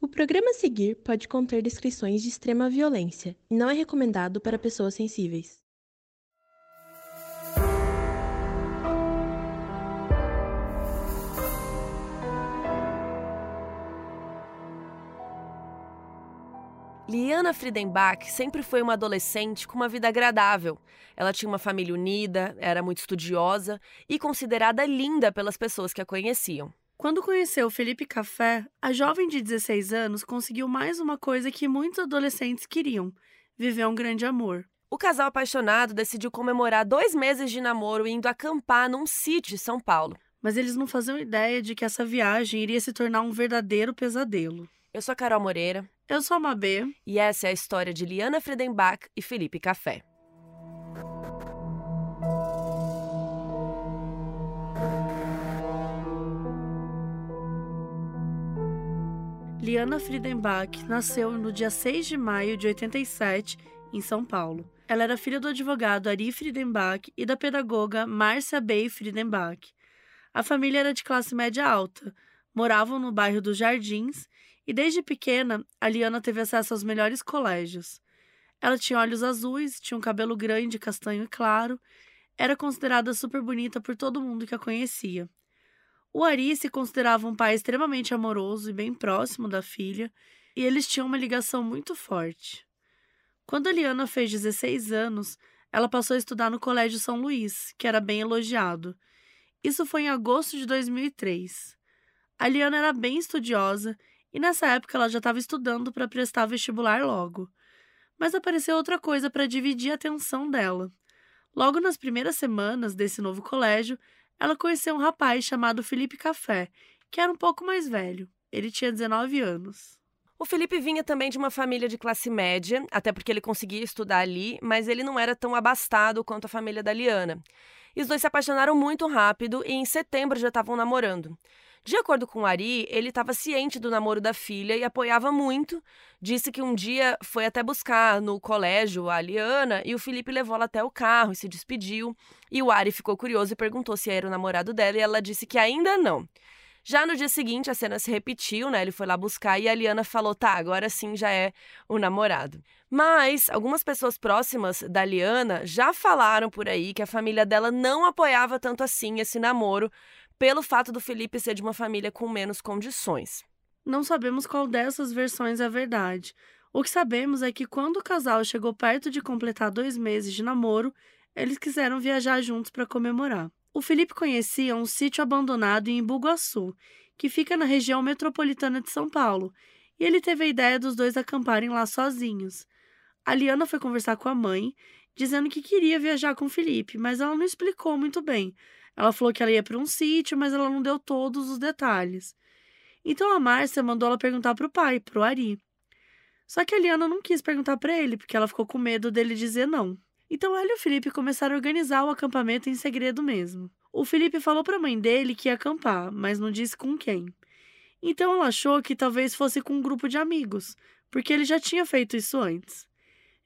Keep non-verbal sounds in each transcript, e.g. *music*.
O programa a seguir pode conter descrições de extrema violência e não é recomendado para pessoas sensíveis. Liana Friedenbach sempre foi uma adolescente com uma vida agradável. Ela tinha uma família unida, era muito estudiosa e considerada linda pelas pessoas que a conheciam. Quando conheceu Felipe Café, a jovem de 16 anos conseguiu mais uma coisa que muitos adolescentes queriam: viver um grande amor. O casal apaixonado decidiu comemorar dois meses de namoro indo acampar num sítio de São Paulo. Mas eles não faziam ideia de que essa viagem iria se tornar um verdadeiro pesadelo. Eu sou a Carol Moreira. Eu sou a Mabê. E essa é a história de Liana Friedenbach e Felipe Café. Liana Friedenbach nasceu no dia 6 de maio de 87, em São Paulo. Ela era filha do advogado Ari Friedenbach e da pedagoga Márcia Bey Friedenbach. A família era de classe média alta, moravam no bairro dos Jardins e desde pequena a Liana teve acesso aos melhores colégios. Ela tinha olhos azuis, tinha um cabelo grande, castanho e claro, era considerada super bonita por todo mundo que a conhecia. O Ari se considerava um pai extremamente amoroso e bem próximo da filha, e eles tinham uma ligação muito forte. Quando a Liana fez 16 anos, ela passou a estudar no Colégio São Luís, que era bem elogiado. Isso foi em agosto de 2003. A Liana era bem estudiosa e nessa época ela já estava estudando para prestar vestibular logo. Mas apareceu outra coisa para dividir a atenção dela. Logo nas primeiras semanas desse novo colégio, ela conheceu um rapaz chamado Felipe Café, que era um pouco mais velho. Ele tinha 19 anos. O Felipe vinha também de uma família de classe média, até porque ele conseguia estudar ali, mas ele não era tão abastado quanto a família da Liana. E os dois se apaixonaram muito rápido e em setembro já estavam namorando. De acordo com o Ari, ele estava ciente do namoro da filha e apoiava muito. Disse que um dia foi até buscar no colégio a Liana e o Felipe levou ela até o carro e se despediu. E o Ari ficou curioso e perguntou se era o namorado dela e ela disse que ainda não. Já no dia seguinte, a cena se repetiu, né? Ele foi lá buscar e a Liana falou: tá, agora sim já é o namorado. Mas algumas pessoas próximas da Liana já falaram por aí que a família dela não apoiava tanto assim esse namoro, pelo fato do Felipe ser de uma família com menos condições. Não sabemos qual dessas versões é verdade. O que sabemos é que quando o casal chegou perto de completar dois meses de namoro, eles quiseram viajar juntos para comemorar. O Felipe conhecia um sítio abandonado em Bugaçu, que fica na região metropolitana de São Paulo, e ele teve a ideia dos dois acamparem lá sozinhos. A Liana foi conversar com a mãe, dizendo que queria viajar com o Felipe, mas ela não explicou muito bem. Ela falou que ela ia para um sítio, mas ela não deu todos os detalhes. Então a Márcia mandou ela perguntar para o pai, para o Ari. Só que a Liana não quis perguntar para ele, porque ela ficou com medo dele dizer não. Então ela e o Felipe começaram a organizar o acampamento em segredo mesmo. O Felipe falou para a mãe dele que ia acampar, mas não disse com quem. Então ela achou que talvez fosse com um grupo de amigos, porque ele já tinha feito isso antes.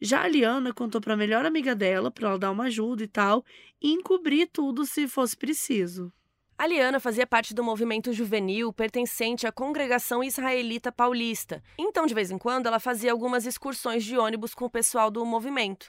Já a Liana contou para a melhor amiga dela, para ela dar uma ajuda e tal, e encobrir tudo se fosse preciso. A Liana fazia parte do movimento juvenil pertencente à Congregação Israelita Paulista. Então, de vez em quando, ela fazia algumas excursões de ônibus com o pessoal do movimento.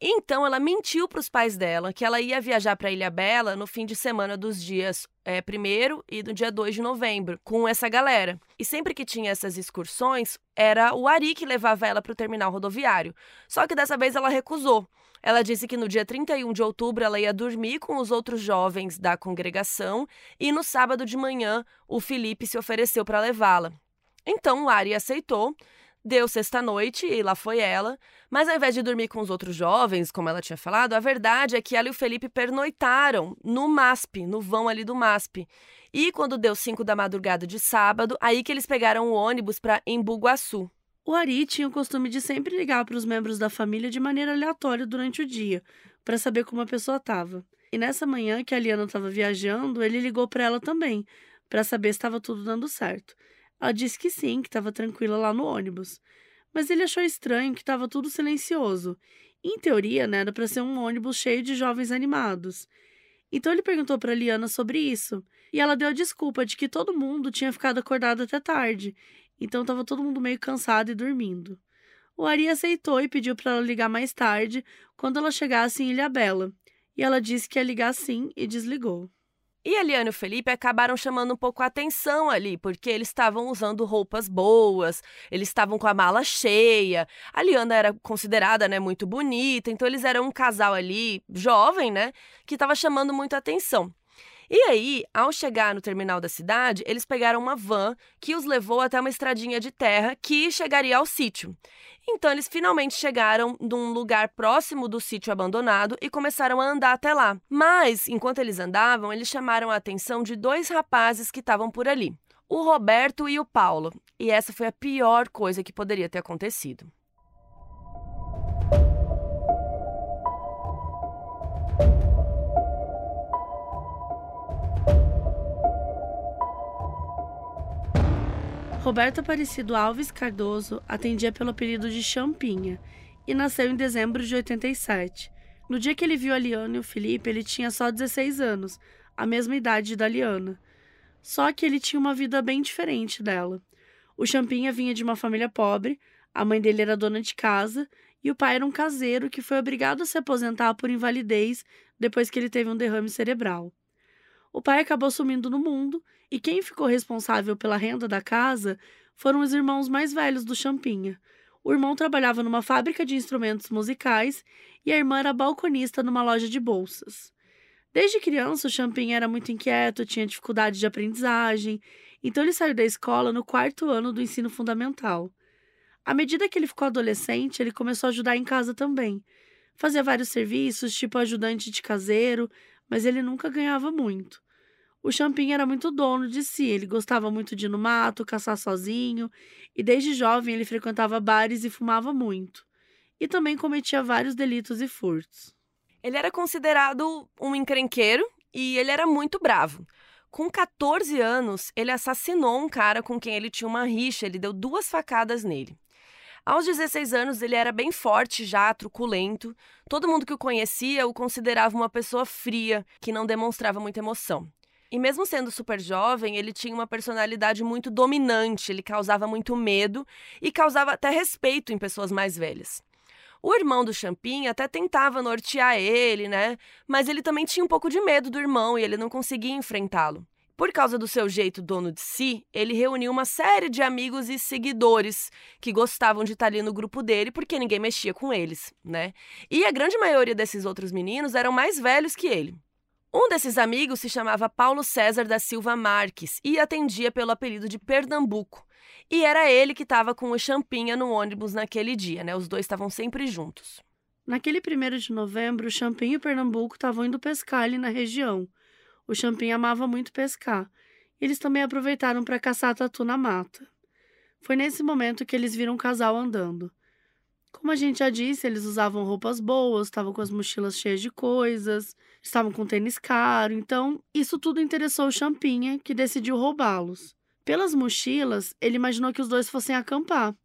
Então ela mentiu para os pais dela que ela ia viajar para Ilha Bela no fim de semana dos dias é, 1 e do dia 2 de novembro, com essa galera. E sempre que tinha essas excursões, era o Ari que levava ela para o terminal rodoviário. Só que dessa vez ela recusou. Ela disse que no dia 31 de outubro ela ia dormir com os outros jovens da congregação e no sábado de manhã o Felipe se ofereceu para levá-la. Então o Ari aceitou Deu sexta-noite e lá foi ela, mas ao invés de dormir com os outros jovens, como ela tinha falado, a verdade é que ela e o Felipe pernoitaram no MASP, no vão ali do MASP. E quando deu cinco da madrugada de sábado, aí que eles pegaram o ônibus para Embu-Guaçu. O Ari tinha o costume de sempre ligar para os membros da família de maneira aleatória durante o dia, para saber como a pessoa estava. E nessa manhã que a Liana estava viajando, ele ligou para ela também, para saber se estava tudo dando certo. Ela disse que sim, que estava tranquila lá no ônibus. Mas ele achou estranho que estava tudo silencioso. Em teoria, né, era para ser um ônibus cheio de jovens animados. Então ele perguntou para Liana sobre isso, e ela deu a desculpa de que todo mundo tinha ficado acordado até tarde, então estava todo mundo meio cansado e dormindo. O Ari aceitou e pediu para ela ligar mais tarde, quando ela chegasse em Ilha Bela, e ela disse que ia ligar sim e desligou. E a Liana e o Felipe acabaram chamando um pouco a atenção ali, porque eles estavam usando roupas boas, eles estavam com a mala cheia. A Liana era considerada, né, muito bonita, então eles eram um casal ali, jovem, né, que estava chamando muito a atenção. E aí, ao chegar no terminal da cidade, eles pegaram uma van que os levou até uma estradinha de terra que chegaria ao sítio. Então, eles finalmente chegaram num lugar próximo do sítio abandonado e começaram a andar até lá. Mas, enquanto eles andavam, eles chamaram a atenção de dois rapazes que estavam por ali: o Roberto e o Paulo. E essa foi a pior coisa que poderia ter acontecido. Roberto Aparecido Alves Cardoso atendia pelo apelido de Champinha e nasceu em dezembro de 87. No dia que ele viu a Liana e o Felipe, ele tinha só 16 anos, a mesma idade da Liana. Só que ele tinha uma vida bem diferente dela. O Champinha vinha de uma família pobre, a mãe dele era dona de casa e o pai era um caseiro que foi obrigado a se aposentar por invalidez depois que ele teve um derrame cerebral. O pai acabou sumindo no mundo e quem ficou responsável pela renda da casa foram os irmãos mais velhos do Champinha. O irmão trabalhava numa fábrica de instrumentos musicais e a irmã era balconista numa loja de bolsas. Desde criança, o Champinha era muito inquieto, tinha dificuldade de aprendizagem, então ele saiu da escola no quarto ano do ensino fundamental. À medida que ele ficou adolescente, ele começou a ajudar em casa também. Fazia vários serviços, tipo ajudante de caseiro, mas ele nunca ganhava muito. O Champinha era muito dono de si, ele gostava muito de ir no mato, caçar sozinho, e desde jovem ele frequentava bares e fumava muito. E também cometia vários delitos e furtos. Ele era considerado um encrenqueiro e ele era muito bravo. Com 14 anos, ele assassinou um cara com quem ele tinha uma rixa, ele deu duas facadas nele. Aos 16 anos, ele era bem forte já, truculento. Todo mundo que o conhecia o considerava uma pessoa fria, que não demonstrava muita emoção. E mesmo sendo super jovem, ele tinha uma personalidade muito dominante, ele causava muito medo e causava até respeito em pessoas mais velhas. O irmão do Champinha até tentava nortear ele, né? Mas ele também tinha um pouco de medo do irmão e ele não conseguia enfrentá-lo. Por causa do seu jeito dono de si, ele reuniu uma série de amigos e seguidores que gostavam de estar ali no grupo dele porque ninguém mexia com eles, né? E a grande maioria desses outros meninos eram mais velhos que ele. Um desses amigos se chamava Paulo César da Silva Marques e atendia pelo apelido de Pernambuco. E era ele que estava com o Champinha no ônibus naquele dia, né? Os dois estavam sempre juntos. Naquele primeiro de novembro, o Champinha e Pernambuco estavam indo pescar ali na região. O Champinha amava muito pescar. Eles também aproveitaram para caçar tatu na mata. Foi nesse momento que eles viram um casal andando. Como a gente já disse, eles usavam roupas boas, estavam com as mochilas cheias de coisas, estavam com tênis caro, então isso tudo interessou o Champinha, que decidiu roubá-los. Pelas mochilas, ele imaginou que os dois fossem acampar.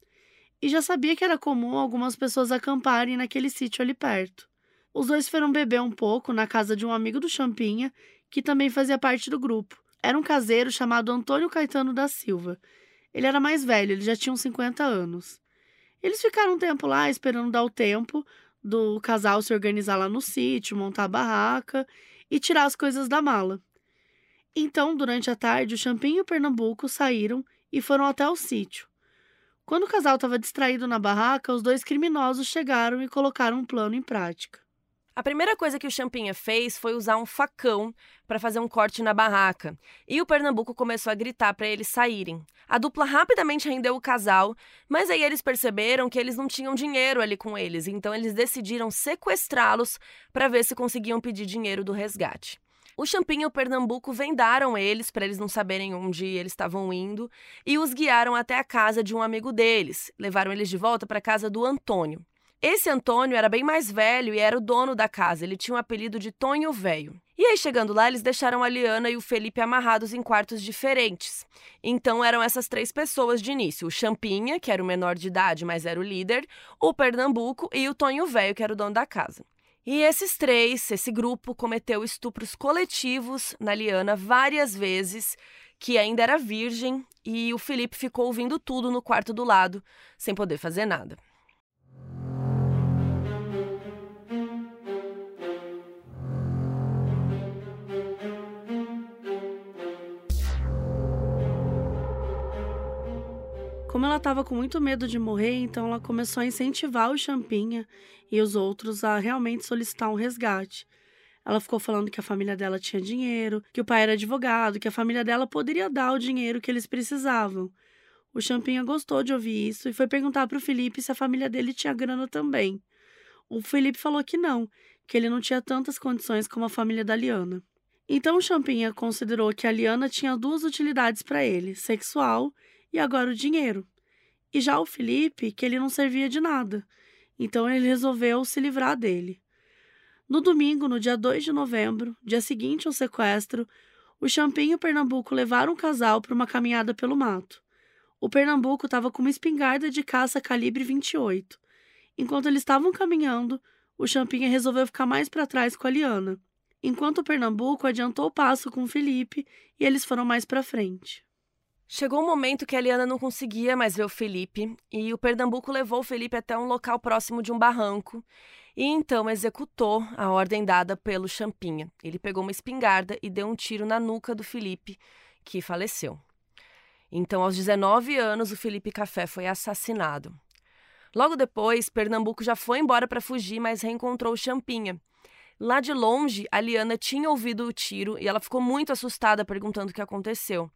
E já sabia que era comum algumas pessoas acamparem naquele sítio ali perto. Os dois foram beber um pouco na casa de um amigo do Champinha que também fazia parte do grupo. Era um caseiro chamado Antônio Caetano da Silva. Ele era mais velho, ele já tinha uns 50 anos. Eles ficaram um tempo lá esperando dar o tempo do casal se organizar lá no sítio, montar a barraca e tirar as coisas da mala. Então, durante a tarde, o Champinho e o Pernambuco saíram e foram até o sítio. Quando o casal estava distraído na barraca, os dois criminosos chegaram e colocaram um plano em prática. A primeira coisa que o Champinha fez foi usar um facão para fazer um corte na barraca. E o Pernambuco começou a gritar para eles saírem. A dupla rapidamente rendeu o casal, mas aí eles perceberam que eles não tinham dinheiro ali com eles, então eles decidiram sequestrá-los para ver se conseguiam pedir dinheiro do resgate. O Champinha e o Pernambuco vendaram eles para eles não saberem onde eles estavam indo e os guiaram até a casa de um amigo deles. Levaram eles de volta para a casa do Antônio. Esse Antônio era bem mais velho e era o dono da casa. Ele tinha o um apelido de Tonho Velho. E aí, chegando lá, eles deixaram a Liana e o Felipe amarrados em quartos diferentes. Então eram essas três pessoas de início: o Champinha, que era o menor de idade, mas era o líder, o Pernambuco e o Tonho Velho, que era o dono da casa. E esses três, esse grupo, cometeu estupros coletivos na Liana várias vezes, que ainda era virgem, e o Felipe ficou ouvindo tudo no quarto do lado, sem poder fazer nada. Como ela estava com muito medo de morrer, então ela começou a incentivar o Champinha e os outros a realmente solicitar um resgate. Ela ficou falando que a família dela tinha dinheiro, que o pai era advogado, que a família dela poderia dar o dinheiro que eles precisavam. O Champinha gostou de ouvir isso e foi perguntar para o Felipe se a família dele tinha grana também. O Felipe falou que não, que ele não tinha tantas condições como a família da Liana. Então o Champinha considerou que a Liana tinha duas utilidades para ele: sexual e agora o dinheiro. E já o Felipe, que ele não servia de nada. Então ele resolveu se livrar dele. No domingo, no dia 2 de novembro, dia seguinte ao sequestro, o Champinho e o Pernambuco levaram o casal para uma caminhada pelo mato. O Pernambuco estava com uma espingarda de caça calibre 28. Enquanto eles estavam caminhando, o Champinha resolveu ficar mais para trás com a Liana, enquanto o Pernambuco adiantou o passo com o Felipe e eles foram mais para frente. Chegou um momento que a Eliana não conseguia mais ver o Felipe e o Pernambuco levou o Felipe até um local próximo de um barranco e então executou a ordem dada pelo Champinha. Ele pegou uma espingarda e deu um tiro na nuca do Felipe, que faleceu. Então, aos 19 anos, o Felipe Café foi assassinado. Logo depois, Pernambuco já foi embora para fugir, mas reencontrou o Champinha. Lá de longe, a Liana tinha ouvido o tiro e ela ficou muito assustada, perguntando o que aconteceu.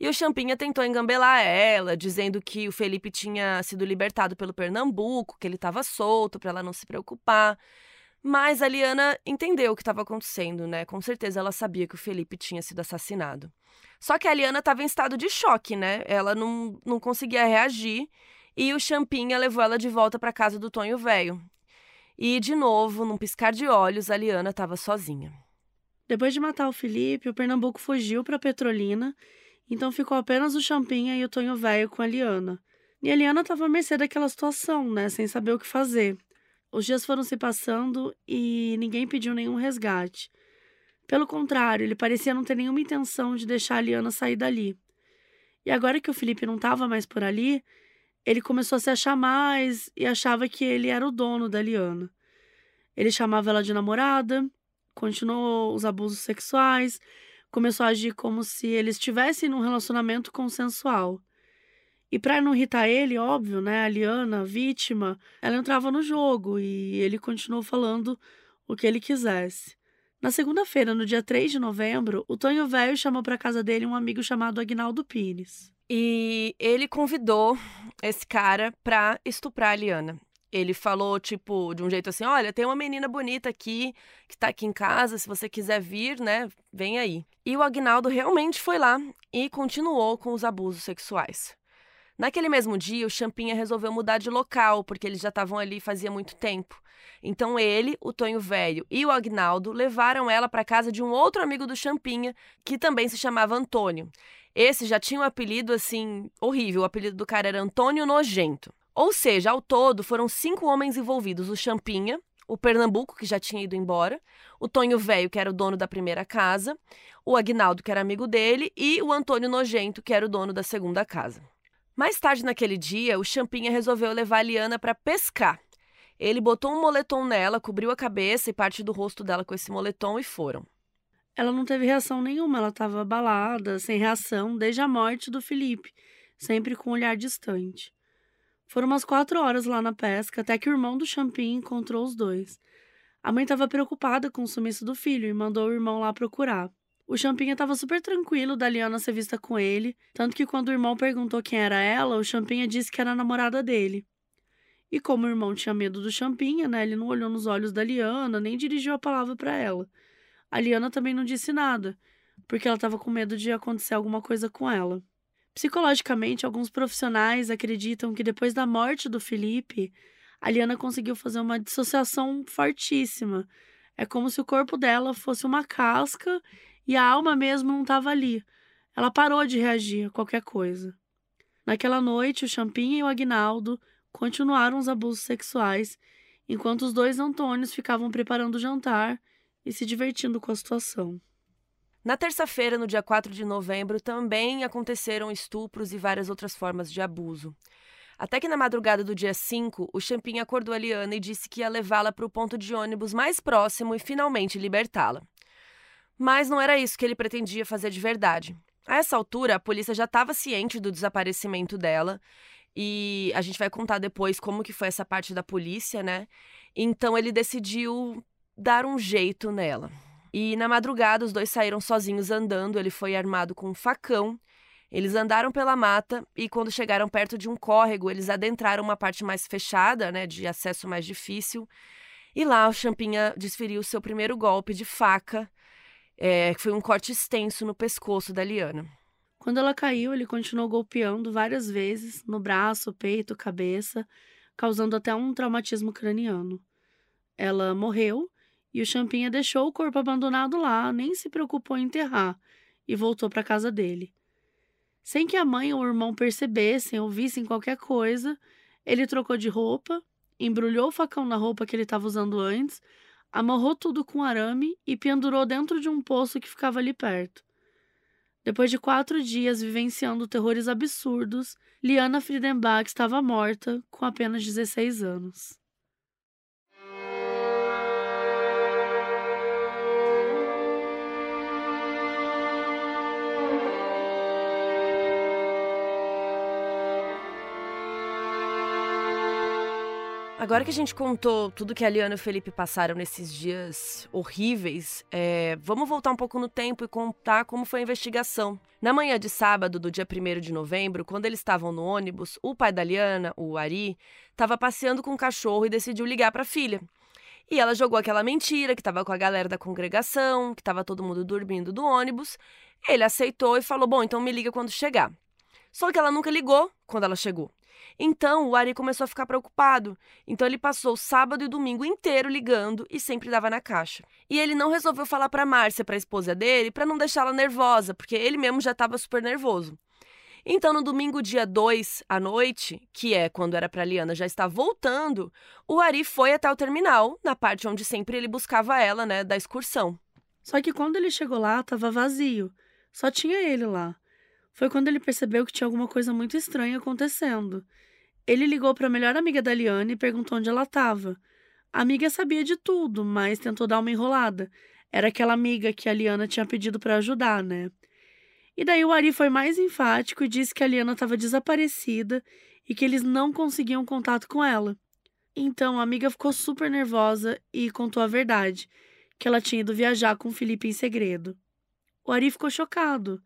E o Champinha tentou engambelar ela, dizendo que o Felipe tinha sido libertado pelo Pernambuco, que ele estava solto para ela não se preocupar. Mas a Liana entendeu o que estava acontecendo, né? Com certeza ela sabia que o Felipe tinha sido assassinado. Só que a Liana estava em estado de choque, né? Ela não, não conseguia reagir e o Champinha levou ela de volta para casa do Tonho Velho. E, de novo, num piscar de olhos, a Liana estava sozinha. Depois de matar o Felipe, o Pernambuco fugiu para Petrolina então ficou apenas o Champinha e o Tonho Velho com a Liana. E a Liana estava à mercê daquela situação, né? Sem saber o que fazer. Os dias foram se passando e ninguém pediu nenhum resgate. Pelo contrário, ele parecia não ter nenhuma intenção de deixar a Liana sair dali. E agora que o Felipe não estava mais por ali, ele começou a se achar mais e achava que ele era o dono da Liana. Ele chamava ela de namorada, continuou os abusos sexuais, começou a agir como se eles estivessem num relacionamento consensual. E para não irritar ele, óbvio, né, a Liana, a vítima, ela entrava no jogo e ele continuou falando o que ele quisesse. Na segunda-feira, no dia 3 de novembro, o Tonho Velho chamou para casa dele um amigo chamado Agnaldo Pires. E ele convidou esse cara para estuprar a Liana. Ele falou, tipo, de um jeito assim: olha, tem uma menina bonita aqui, que tá aqui em casa, se você quiser vir, né, vem aí. E o Agnaldo realmente foi lá e continuou com os abusos sexuais. Naquele mesmo dia, o Champinha resolveu mudar de local, porque eles já estavam ali fazia muito tempo. Então ele, o Tonho Velho e o Agnaldo levaram ela para casa de um outro amigo do Champinha, que também se chamava Antônio. Esse já tinha um apelido assim horrível, o apelido do cara era Antônio Nojento. Ou seja, ao todo foram cinco homens envolvidos: o Champinha, o Pernambuco, que já tinha ido embora, o Tonho Velho, que era o dono da primeira casa, o Agnaldo, que era amigo dele, e o Antônio Nojento, que era o dono da segunda casa. Mais tarde naquele dia, o Champinha resolveu levar a Liana para pescar. Ele botou um moletom nela, cobriu a cabeça e parte do rosto dela com esse moletom e foram. Ela não teve reação nenhuma, ela estava abalada, sem reação, desde a morte do Felipe, sempre com um olhar distante. Foram umas quatro horas lá na pesca até que o irmão do Champin encontrou os dois. A mãe estava preocupada com o sumiço do filho e mandou o irmão lá procurar. O Champinha estava super tranquilo da Liana ser vista com ele, tanto que quando o irmão perguntou quem era ela, o Champinha disse que era a namorada dele. E como o irmão tinha medo do Champinha, né, ele não olhou nos olhos da Liana, nem dirigiu a palavra para ela. A Liana também não disse nada, porque ela estava com medo de acontecer alguma coisa com ela. Psicologicamente, alguns profissionais acreditam que depois da morte do Felipe, a Liana conseguiu fazer uma dissociação fortíssima. É como se o corpo dela fosse uma casca e a alma mesmo não estava ali. Ela parou de reagir a qualquer coisa. Naquela noite, o Champinha e o Agnaldo continuaram os abusos sexuais, enquanto os dois Antônios ficavam preparando o jantar e se divertindo com a situação. Na terça-feira, no dia 4 de novembro, também aconteceram estupros e várias outras formas de abuso. Até que na madrugada do dia 5, o Champin acordou a Liana e disse que ia levá-la para o ponto de ônibus mais próximo e finalmente libertá-la. Mas não era isso que ele pretendia fazer de verdade. A essa altura, a polícia já estava ciente do desaparecimento dela e a gente vai contar depois como que foi essa parte da polícia, né? Então ele decidiu dar um jeito nela. E na madrugada, os dois saíram sozinhos andando. Ele foi armado com um facão. Eles andaram pela mata e, quando chegaram perto de um córrego, eles adentraram uma parte mais fechada, né, de acesso mais difícil. E lá o Champinha desferiu seu primeiro golpe de faca, é, que foi um corte extenso no pescoço da Liana. Quando ela caiu, ele continuou golpeando várias vezes no braço, peito, cabeça, causando até um traumatismo craniano. Ela morreu e o Champinha deixou o corpo abandonado lá, nem se preocupou em enterrar e voltou para casa dele. Sem que a mãe ou o irmão percebessem ou vissem qualquer coisa, ele trocou de roupa, embrulhou o facão na roupa que ele estava usando antes, amarrou tudo com arame e pendurou dentro de um poço que ficava ali perto. Depois de quatro dias vivenciando terrores absurdos, Liana Friedenbach estava morta, com apenas 16 anos. Agora que a gente contou tudo que a Liana e o Felipe passaram nesses dias horríveis, é, vamos voltar um pouco no tempo e contar como foi a investigação. Na manhã de sábado, do dia 1 de novembro, quando eles estavam no ônibus, o pai da Liana, o Ari, estava passeando com o cachorro e decidiu ligar para a filha. E ela jogou aquela mentira que estava com a galera da congregação, que estava todo mundo dormindo do ônibus. Ele aceitou e falou: Bom, então me liga quando chegar. Só que ela nunca ligou quando ela chegou. Então o Ari começou a ficar preocupado. Então ele passou o sábado e domingo inteiro ligando e sempre dava na caixa. E ele não resolveu falar para Márcia, para a esposa dele, para não deixá-la nervosa, porque ele mesmo já estava super nervoso. Então, no domingo, dia 2 à noite, que é quando era para Liana já estar voltando, o Ari foi até o terminal, na parte onde sempre ele buscava ela, né, da excursão. Só que quando ele chegou lá, estava vazio. Só tinha ele lá. Foi quando ele percebeu que tinha alguma coisa muito estranha acontecendo. Ele ligou para a melhor amiga da Liane e perguntou onde ela estava. A amiga sabia de tudo, mas tentou dar uma enrolada. Era aquela amiga que a Liana tinha pedido para ajudar, né? E daí o Ari foi mais enfático e disse que a Liana estava desaparecida e que eles não conseguiam contato com ela. Então a amiga ficou super nervosa e contou a verdade, que ela tinha ido viajar com o Felipe em segredo. O Ari ficou chocado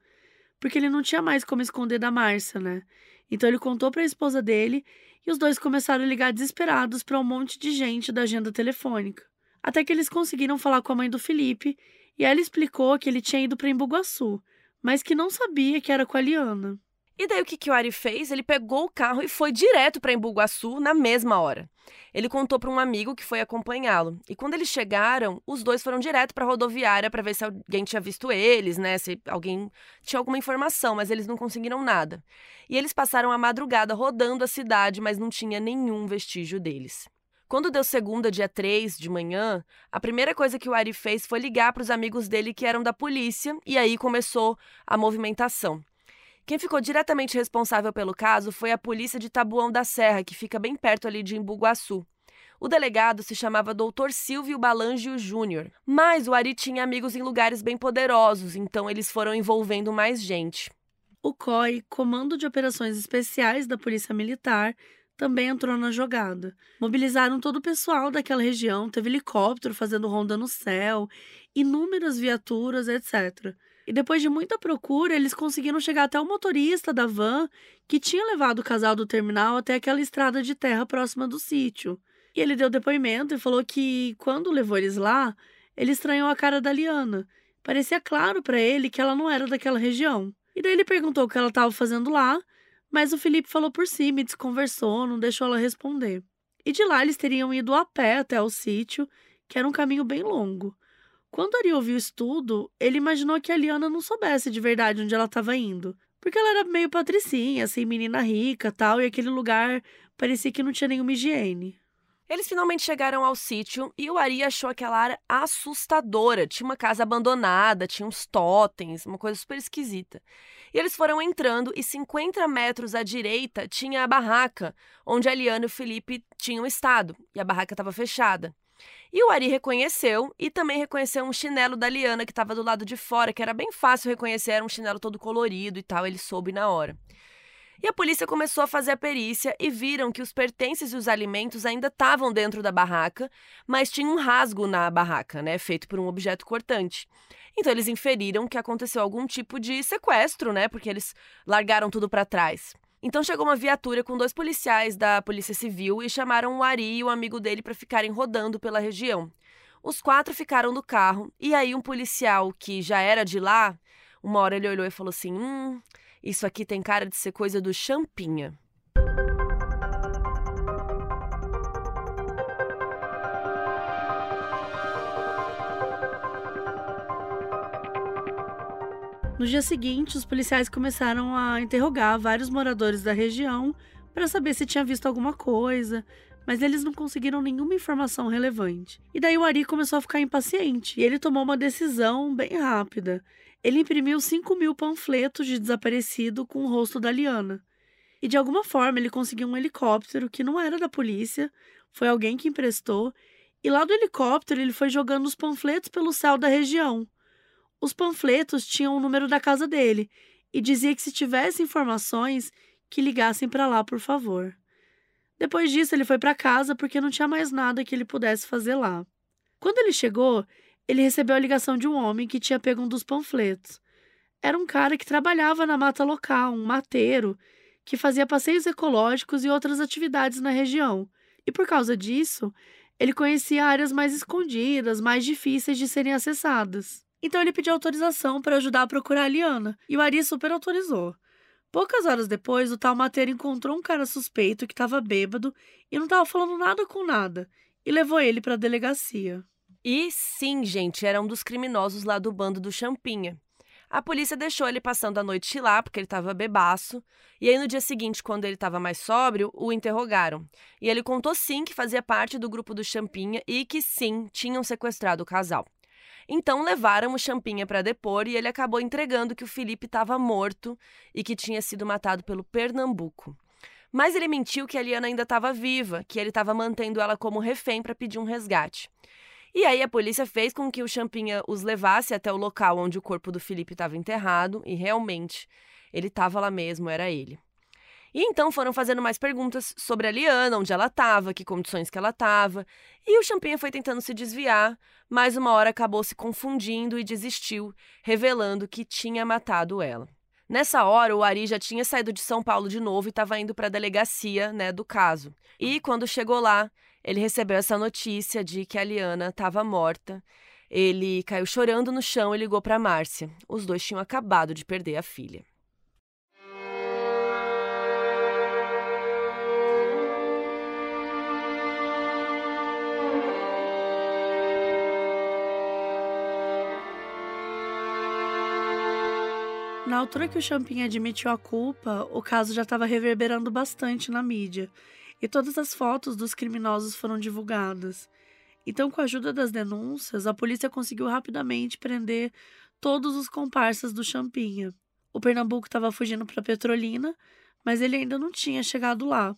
porque ele não tinha mais como esconder da Márcia, né? Então ele contou para a esposa dele e os dois começaram a ligar desesperados para um monte de gente da agenda telefônica. Até que eles conseguiram falar com a mãe do Felipe e ela explicou que ele tinha ido para Embuguaçu, mas que não sabia que era com a Liana. E daí o que, que o Ari fez? Ele pegou o carro e foi direto para Embu-Guaçu na mesma hora. Ele contou para um amigo que foi acompanhá-lo. E quando eles chegaram, os dois foram direto para a rodoviária para ver se alguém tinha visto eles, né? Se alguém tinha alguma informação, mas eles não conseguiram nada. E eles passaram a madrugada rodando a cidade, mas não tinha nenhum vestígio deles. Quando deu segunda, dia 3 de manhã, a primeira coisa que o Ari fez foi ligar para os amigos dele que eram da polícia, e aí começou a movimentação. Quem ficou diretamente responsável pelo caso foi a polícia de Tabuão da Serra, que fica bem perto ali de Embu-Guaçu. O delegado se chamava Dr. Silvio Balangio Júnior, mas o Ari tinha amigos em lugares bem poderosos, então eles foram envolvendo mais gente. O COI, Comando de Operações Especiais da Polícia Militar, também entrou na jogada. Mobilizaram todo o pessoal daquela região, teve helicóptero fazendo ronda no céu, inúmeras viaturas, etc. E depois de muita procura, eles conseguiram chegar até o motorista da van que tinha levado o casal do terminal até aquela estrada de terra próxima do sítio. E ele deu depoimento e falou que, quando levou eles lá, ele estranhou a cara da Liana. Parecia claro para ele que ela não era daquela região. E daí ele perguntou o que ela estava fazendo lá, mas o Felipe falou por cima e desconversou, não deixou ela responder. E de lá eles teriam ido a pé até o sítio, que era um caminho bem longo. Quando Ari ouviu isso tudo, ele imaginou que a Liana não soubesse de verdade onde ela estava indo. Porque ela era meio patricinha, assim, menina rica tal, e aquele lugar parecia que não tinha nenhuma higiene. Eles finalmente chegaram ao sítio e o Ari achou aquela área assustadora. Tinha uma casa abandonada, tinha uns totens, uma coisa super esquisita. E eles foram entrando e 50 metros à direita tinha a barraca onde a Liana e o Felipe tinham estado. E a barraca estava fechada. E o Ari reconheceu e também reconheceu um chinelo da Liana que estava do lado de fora, que era bem fácil reconhecer, era um chinelo todo colorido e tal, ele soube na hora. E a polícia começou a fazer a perícia e viram que os pertences e os alimentos ainda estavam dentro da barraca, mas tinha um rasgo na barraca, né, feito por um objeto cortante. Então eles inferiram que aconteceu algum tipo de sequestro, né, porque eles largaram tudo para trás. Então chegou uma viatura com dois policiais da Polícia Civil e chamaram o Ari e o amigo dele para ficarem rodando pela região. Os quatro ficaram no carro e aí um policial que já era de lá, uma hora ele olhou e falou assim: "Hum, isso aqui tem cara de ser coisa do Champinha. No dia seguinte, os policiais começaram a interrogar vários moradores da região para saber se tinha visto alguma coisa, mas eles não conseguiram nenhuma informação relevante. E daí o Ari começou a ficar impaciente e ele tomou uma decisão bem rápida. Ele imprimiu 5 mil panfletos de desaparecido com o rosto da Liana. E de alguma forma ele conseguiu um helicóptero que não era da polícia, foi alguém que emprestou, e lá do helicóptero ele foi jogando os panfletos pelo céu da região. Os panfletos tinham o número da casa dele e dizia que se tivesse informações, que ligassem para lá, por favor. Depois disso, ele foi para casa porque não tinha mais nada que ele pudesse fazer lá. Quando ele chegou, ele recebeu a ligação de um homem que tinha pego um dos panfletos. Era um cara que trabalhava na mata local, um mateiro, que fazia passeios ecológicos e outras atividades na região. E por causa disso, ele conhecia áreas mais escondidas, mais difíceis de serem acessadas. Então ele pediu autorização para ajudar a procurar a Liana, e o Ari super autorizou. Poucas horas depois, o tal mateiro encontrou um cara suspeito que estava bêbado e não estava falando nada com nada, e levou ele para a delegacia. E sim, gente, era um dos criminosos lá do bando do Champinha. A polícia deixou ele passando a noite lá, porque ele estava bebaço. E aí, no dia seguinte, quando ele estava mais sóbrio, o interrogaram. E ele contou sim que fazia parte do grupo do Champinha e que sim, tinham sequestrado o casal. Então levaram o Champinha para depor e ele acabou entregando que o Felipe estava morto e que tinha sido matado pelo Pernambuco. Mas ele mentiu que a Liana ainda estava viva, que ele estava mantendo ela como refém para pedir um resgate. E aí a polícia fez com que o Champinha os levasse até o local onde o corpo do Felipe estava enterrado e realmente ele estava lá mesmo, era ele. E então foram fazendo mais perguntas sobre a Liana, onde ela estava, que condições que ela estava. E o Champinha foi tentando se desviar, mas uma hora acabou se confundindo e desistiu, revelando que tinha matado ela. Nessa hora, o Ari já tinha saído de São Paulo de novo e estava indo para a delegacia né, do caso. E quando chegou lá, ele recebeu essa notícia de que a Liana estava morta. Ele caiu chorando no chão e ligou para Márcia. Os dois tinham acabado de perder a filha. Na altura que o Champin admitiu a culpa, o caso já estava reverberando bastante na mídia e todas as fotos dos criminosos foram divulgadas. Então, com a ajuda das denúncias, a polícia conseguiu rapidamente prender todos os comparsas do Champinha. O Pernambuco estava fugindo para Petrolina, mas ele ainda não tinha chegado lá.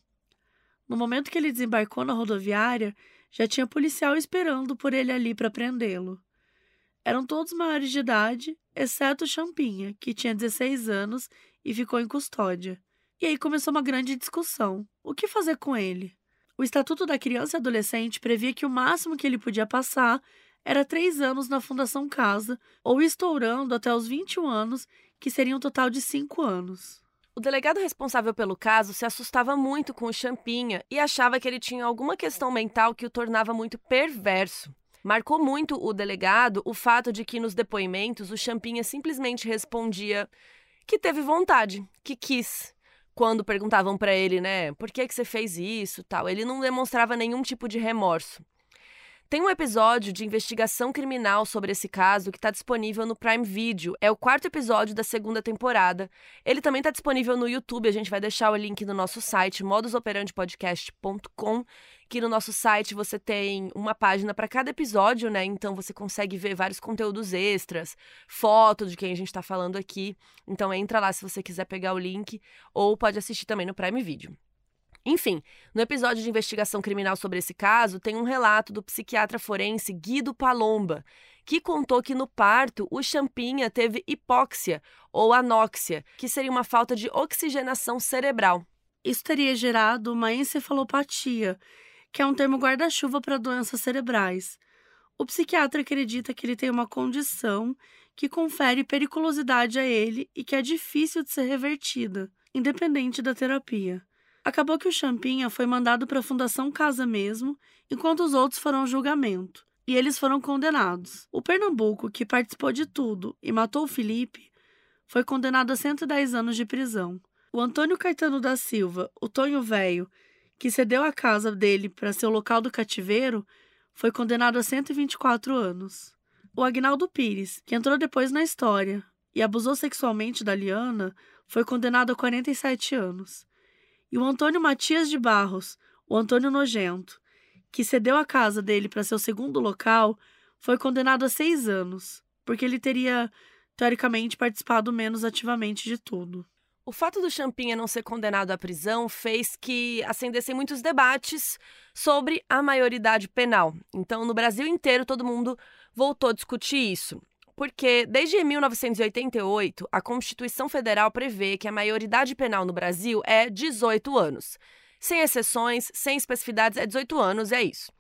No momento que ele desembarcou na rodoviária, já tinha policial esperando por ele ali para prendê-lo. Eram todos maiores de idade, exceto Champinha, que tinha 16 anos e ficou em custódia. E aí começou uma grande discussão. O que fazer com ele? O Estatuto da Criança e Adolescente previa que o máximo que ele podia passar era três anos na Fundação Casa, ou estourando até os 21 anos, que seria um total de cinco anos. O delegado responsável pelo caso se assustava muito com o Champinha e achava que ele tinha alguma questão mental que o tornava muito perverso. Marcou muito o delegado o fato de que nos depoimentos o Champinha simplesmente respondia que teve vontade, que quis, quando perguntavam para ele, né, por que que você fez isso, tal, ele não demonstrava nenhum tipo de remorso. Tem um episódio de investigação criminal sobre esse caso que está disponível no Prime Video. É o quarto episódio da segunda temporada. Ele também está disponível no YouTube. A gente vai deixar o link no nosso site, modusoperandipodcast.com, que no nosso site você tem uma página para cada episódio, né? Então você consegue ver vários conteúdos extras, foto de quem a gente está falando aqui. Então entra lá se você quiser pegar o link ou pode assistir também no Prime Video. Enfim, no episódio de investigação criminal sobre esse caso, tem um relato do psiquiatra forense Guido Palomba, que contou que no parto o Champinha teve hipóxia ou anóxia, que seria uma falta de oxigenação cerebral. Isso teria gerado uma encefalopatia, que é um termo guarda-chuva para doenças cerebrais. O psiquiatra acredita que ele tem uma condição que confere periculosidade a ele e que é difícil de ser revertida, independente da terapia. Acabou que o Champinha foi mandado para a Fundação Casa mesmo, enquanto os outros foram ao julgamento. E eles foram condenados. O Pernambuco, que participou de tudo e matou o Felipe, foi condenado a 110 anos de prisão. O Antônio Caetano da Silva, o Tonho Velho, que cedeu a casa dele para ser o local do cativeiro, foi condenado a 124 anos. O Agnaldo Pires, que entrou depois na história e abusou sexualmente da Liana, foi condenado a 47 anos. E o Antônio Matias de Barros, o Antônio Nojento, que cedeu a casa dele para seu segundo local, foi condenado a seis anos, porque ele teria, teoricamente, participado menos ativamente de tudo. O fato do Champinha não ser condenado à prisão fez que acendessem muitos debates sobre a maioridade penal. Então, no Brasil inteiro, todo mundo voltou a discutir isso porque desde 1988 a Constituição Federal prevê que a maioridade penal no Brasil é 18 anos. Sem exceções, sem especificidades, é 18 anos, é isso.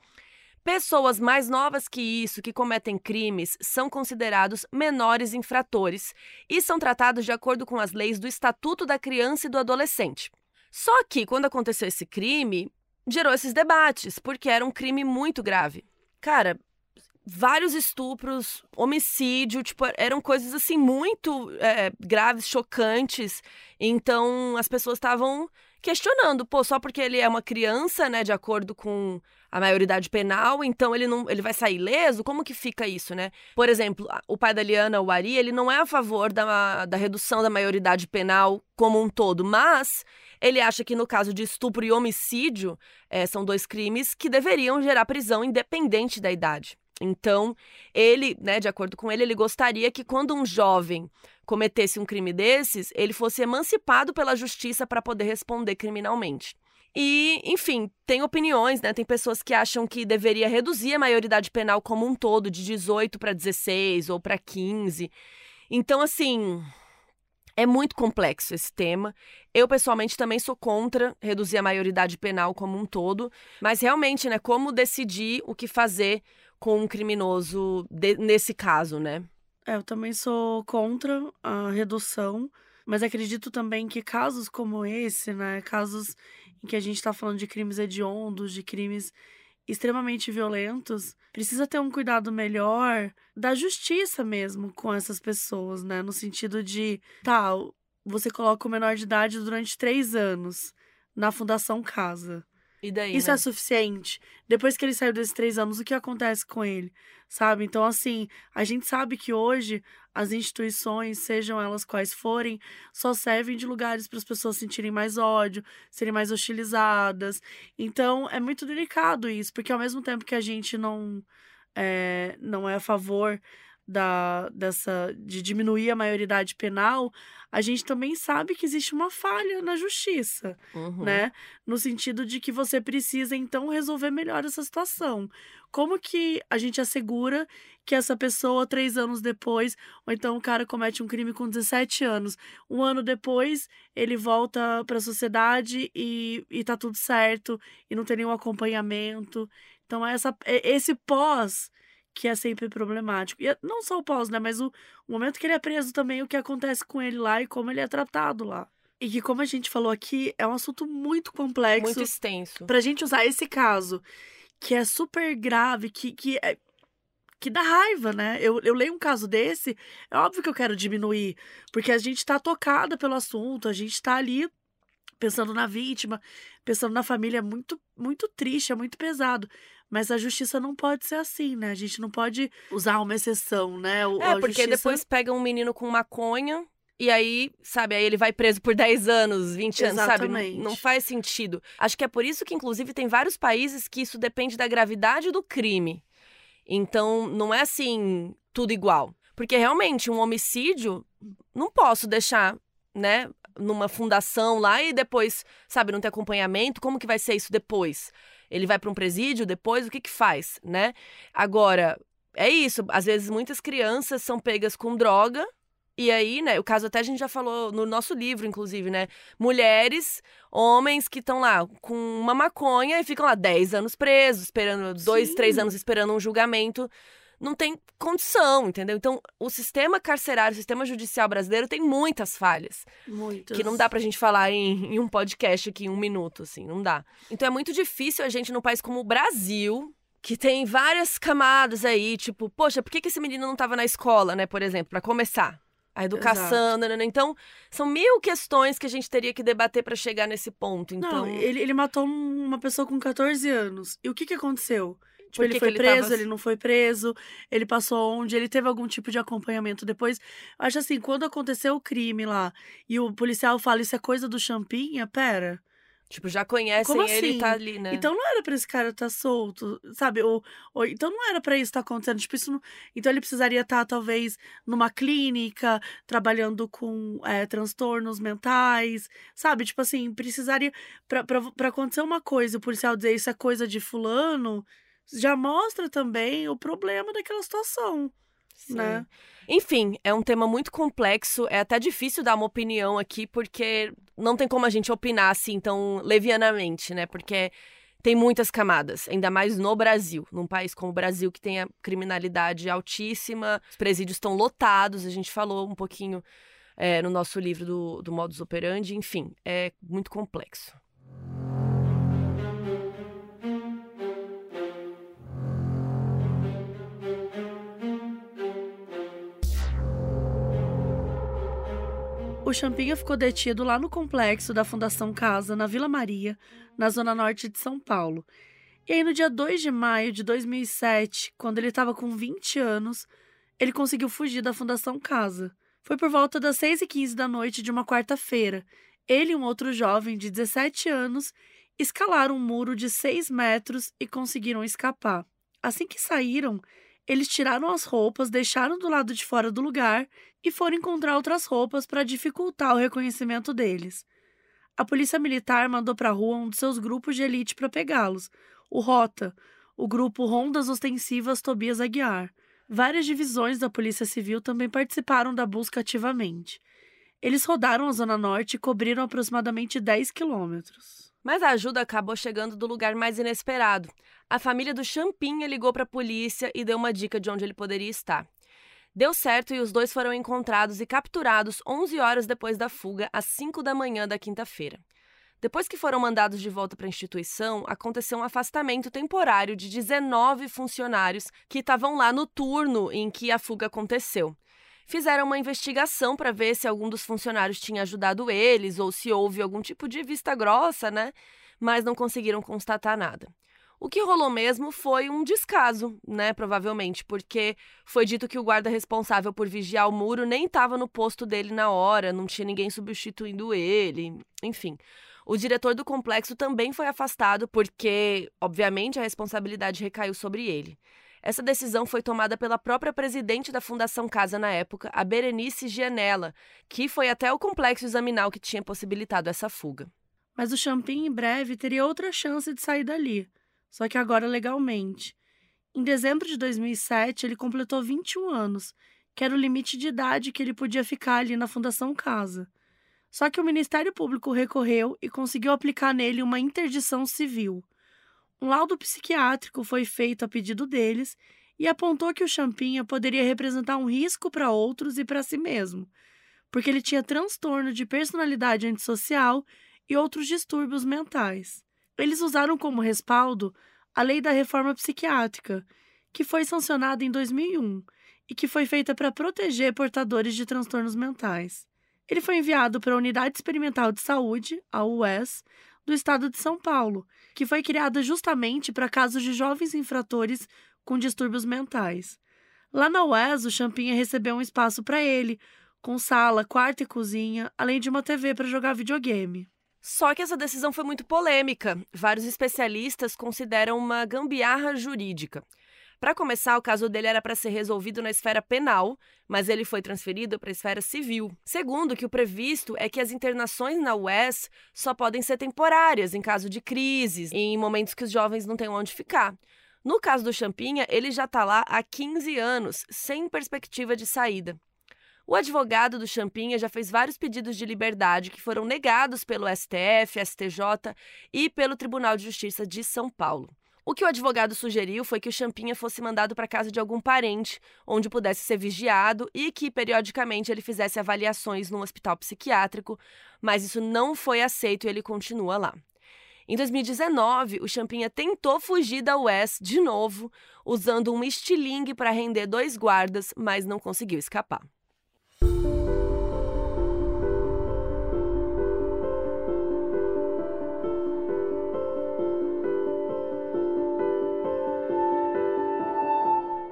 Pessoas mais novas que isso, que cometem crimes, são considerados menores infratores e são tratados de acordo com as leis do Estatuto da Criança e do Adolescente. Só que, quando aconteceu esse crime, gerou esses debates, porque era um crime muito grave. Cara, vários estupros, homicídio, tipo, eram coisas assim muito é, graves, chocantes. Então as pessoas estavam questionando, pô, só porque ele é uma criança, né, de acordo com a maioridade penal, então ele não ele vai sair ileso? Como que fica isso, né? Por exemplo, o pai da Liana, o Ari, ele não é a favor da, da redução da maioridade penal como um todo, mas ele acha que no caso de estupro e homicídio, é, são dois crimes que deveriam gerar prisão independente da idade. Então, ele, né, de acordo com ele, ele gostaria que quando um jovem cometesse um crime desses, ele fosse emancipado pela justiça para poder responder criminalmente. E, enfim, tem opiniões, né? Tem pessoas que acham que deveria reduzir a maioridade penal como um todo, de 18 para 16 ou para 15. Então, assim, é muito complexo esse tema. Eu, pessoalmente, também sou contra reduzir a maioridade penal como um todo. Mas, realmente, né? Como decidir o que fazer com um criminoso de, nesse caso, né? É, eu também sou contra a redução, mas acredito também que casos como esse, né, casos em que a gente está falando de crimes hediondos, de crimes extremamente violentos, precisa ter um cuidado melhor da justiça mesmo com essas pessoas, né? No sentido de, tá, você coloca o menor de idade durante três anos na Fundação Casa. Daí, Isso né? é suficiente. Depois que ele saiu desses três anos, o que acontece com ele? Sabe? Então, assim, a gente sabe que hoje as instituições, sejam elas quais forem, só servem de lugares para as pessoas sentirem mais ódio, serem mais hostilizadas. Então, é muito delicado isso, porque ao mesmo tempo que a gente não é, não é a favor da, dessa de diminuir a maioridade penal, a gente também sabe que existe uma falha na justiça, Uhum. né? No sentido de que você precisa então resolver melhor essa situação. Como que a gente assegura que essa pessoa, três anos depois, ou então o cara comete um crime com 17 anos, um ano depois ele volta para a sociedade e, e tá tudo certo, e não tem nenhum acompanhamento. Então, essa, esse pós que é sempre problemático. E é- não só o pós, né? Mas o, o momento que ele é preso também, o que acontece com ele lá e como ele é tratado lá. E que, como a gente falou aqui, é um assunto muito complexo Muito extenso. pra gente usar esse caso, que é super grave, que, que é. Que dá raiva, né? Eu, eu leio um caso desse, é óbvio que eu quero diminuir, porque a gente tá tocada pelo assunto, a gente tá ali pensando na vítima, pensando na família, é muito, muito triste, é muito pesado. Mas a justiça não pode ser assim, né? A gente não pode usar uma exceção, né? O, É, porque justiça- depois pega um menino com maconha e aí, sabe, aí ele vai preso por *laughs* 10 anos, 20 anos, sabe? Não, Exatamente. não faz sentido. Acho que é por isso que, inclusive, tem vários países que isso depende da gravidade do crime. Então, não é assim, tudo igual. Porque realmente, um homicídio, não posso deixar, né, numa fundação lá e depois, sabe, não ter acompanhamento. Como que vai ser isso depois? Ele vai para um presídio depois, o que que faz, né? Agora, é isso. Às vezes, muitas crianças são pegas com droga. E aí, né, o caso até a gente já falou no nosso livro, inclusive, né? Mulheres, homens que estão lá com uma maconha e ficam lá 10 anos presos, esperando, dois, Sim. três anos esperando um julgamento. Não tem condição, entendeu? Então, o sistema carcerário, o sistema judicial brasileiro tem muitas falhas. Muitas. Que não dá pra gente falar em, em um podcast aqui em um minuto, assim, não dá. Então é muito difícil a gente, num país como o Brasil, que tem várias camadas aí, tipo, poxa, por que, que esse menino não tava na escola, né, por exemplo, pra começar? A educação, né, né, então são mil questões que a gente teria que debater pra chegar nesse ponto. Então, Não, ele, ele matou um- uma pessoa com 14 anos. E o que que aconteceu? Tipo, ele foi ele preso, tava- ele não foi preso, ele passou onde, ele teve algum tipo de acompanhamento depois. Acho assim, quando aconteceu o crime lá e o policial fala isso é coisa do Champinha, pera. tipo, já conhecem Como ele e assim? tá ali, né? Então não era pra esse cara estar solto, sabe? Ou, ou- então não era pra isso estar acontecendo. Tipo, isso não- então ele precisaria estar, talvez, numa clínica, trabalhando com é, transtornos mentais, sabe? Tipo assim, precisaria. Pra acontecer uma coisa e o policial dizer isso é coisa de fulano, já mostra também o problema daquela situação. Sim. né? Enfim, é um tema muito complexo. É até difícil dar uma opinião aqui, porque não tem como a gente opinar assim tão levianamente, né? Porque tem muitas camadas, ainda mais no Brasil, num país como o Brasil que tem a criminalidade altíssima, os presídios estão lotados. A gente falou um pouquinho é, no nosso livro do, do modus operandi. Enfim, é muito complexo. Champinha ficou detido lá no complexo da Fundação Casa, na Vila Maria, na zona norte de São Paulo. E aí, no dia 2 de maio de 2007, quando ele estava com 20 anos, ele conseguiu fugir da Fundação Casa. Foi por volta das 6h15 da noite de uma quarta-feira. Ele e um outro jovem de 17 anos escalaram um muro de 6 metros e conseguiram escapar. Assim que saíram, eles tiraram as roupas, deixaram do lado de fora do lugar e foram encontrar outras roupas para dificultar o reconhecimento deles. A polícia militar mandou para a rua um de seus grupos de elite para pegá-los, o Rota, o grupo Rondas Ostensivas Tobias Aguiar. Várias divisões da Polícia Civil também participaram da busca ativamente. Eles rodaram a Zona Norte e cobriram aproximadamente 10 quilômetros. Mas a ajuda acabou chegando do lugar mais inesperado. A família do Champinha ligou para a polícia e deu uma dica de onde ele poderia estar. Deu certo e os dois foram encontrados e capturados 11 horas depois da fuga, às 5 da manhã da quinta-feira. Depois que foram mandados de volta para a instituição, aconteceu um afastamento temporário de 19 funcionários que estavam lá no turno em que a fuga aconteceu. Fizeram uma investigação para ver se algum dos funcionários tinha ajudado eles ou se houve algum tipo de vista grossa, né? Mas não conseguiram constatar nada. O que rolou mesmo foi um descaso, né? Provavelmente, porque foi dito que o guarda responsável por vigiar o muro nem estava no posto dele na hora, não tinha ninguém substituindo ele, enfim. O diretor do complexo também foi afastado porque, obviamente, a responsabilidade recaiu sobre ele. Essa decisão foi tomada pela própria presidente da Fundação Casa na época, a Berenice Gianella, que foi até o complexo examinar o que tinha possibilitado essa fuga. Mas o Champin, em breve, teria outra chance de sair dali, só que agora legalmente. Em dezembro de 2007, ele completou 21 anos, que era o limite de idade que ele podia ficar ali na Fundação Casa. Só que o Ministério Público recorreu e conseguiu aplicar nele uma interdição civil. Um laudo psiquiátrico foi feito a pedido deles e apontou que o Champinha poderia representar um risco para outros e para si mesmo, porque ele tinha transtorno de personalidade antissocial e outros distúrbios mentais. Eles usaram como respaldo a Lei da Reforma Psiquiátrica, que foi sancionada em 2001 e que foi feita para proteger portadores de transtornos mentais. ele foi enviado para a Unidade Experimental de Saúde, a UES, do estado de São Paulo, que foi criada justamente para casos de jovens infratores com distúrbios mentais. Lá na UES, o Champinha recebeu um espaço para ele, com sala, quarto e cozinha, além de uma TV para jogar videogame. Só que essa decisão foi muito polêmica. Vários especialistas consideram uma gambiarra jurídica. Para começar, o caso dele era para ser resolvido na esfera penal, mas ele foi transferido para a esfera civil. Segundo, que o previsto é que as internações na UES só podem ser temporárias em caso de crises, em momentos que os jovens não têm onde ficar. No caso do Champinha, ele já está lá há 15 anos, sem perspectiva de saída. O advogado do Champinha já fez vários pedidos de liberdade que foram negados pelo STF, STJ e pelo Tribunal de Justiça de São Paulo. O que o advogado sugeriu foi que o Champinha fosse mandado para casa de algum parente, onde pudesse ser vigiado e que periodicamente ele fizesse avaliações num hospital psiquiátrico, mas isso não foi aceito e ele continua lá. Em 2019, o Champinha tentou fugir da UES de novo, usando um estilingue para render dois guardas, mas não conseguiu escapar.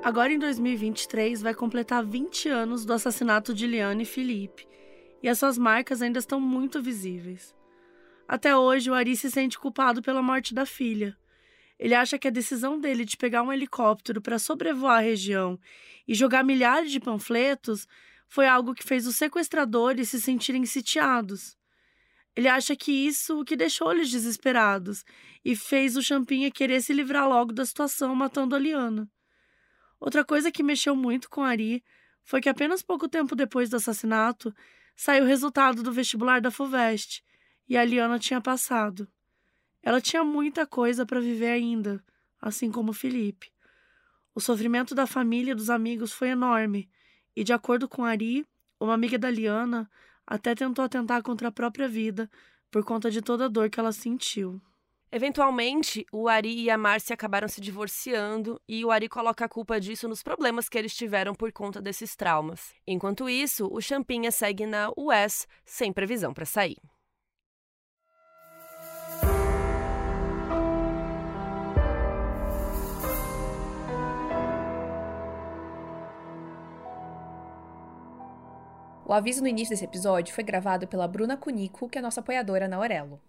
Agora em 2023 vai completar 20 anos do assassinato de Liane e Felipe, e as suas marcas ainda estão muito visíveis. Até hoje, o Ari se sente culpado pela morte da filha. Ele acha que a decisão dele de pegar um helicóptero para sobrevoar a região e jogar milhares de panfletos foi algo que fez os sequestradores se sentirem sitiados. Ele acha que isso o que deixou eles desesperados e fez o Champinha querer se livrar logo da situação matando a Liana. Outra coisa que mexeu muito com Ari foi que apenas pouco tempo depois do assassinato saiu o resultado do vestibular da FUVEST e a Liana tinha passado. Ela tinha muita coisa para viver ainda, assim como Felipe. O sofrimento da família e dos amigos foi enorme, e de acordo com Ari, uma amiga da Liana até tentou atentar contra a própria vida por conta de toda a dor que ela sentiu. Eventualmente, o Ari e a Márcia acabaram se divorciando e o Ari coloca a culpa disso nos problemas que eles tiveram por conta desses traumas. Enquanto isso, o Champinha segue na US sem previsão para sair. O aviso no início desse episódio foi gravado pela Bruna Cunico, que é nossa apoiadora na Aurelo.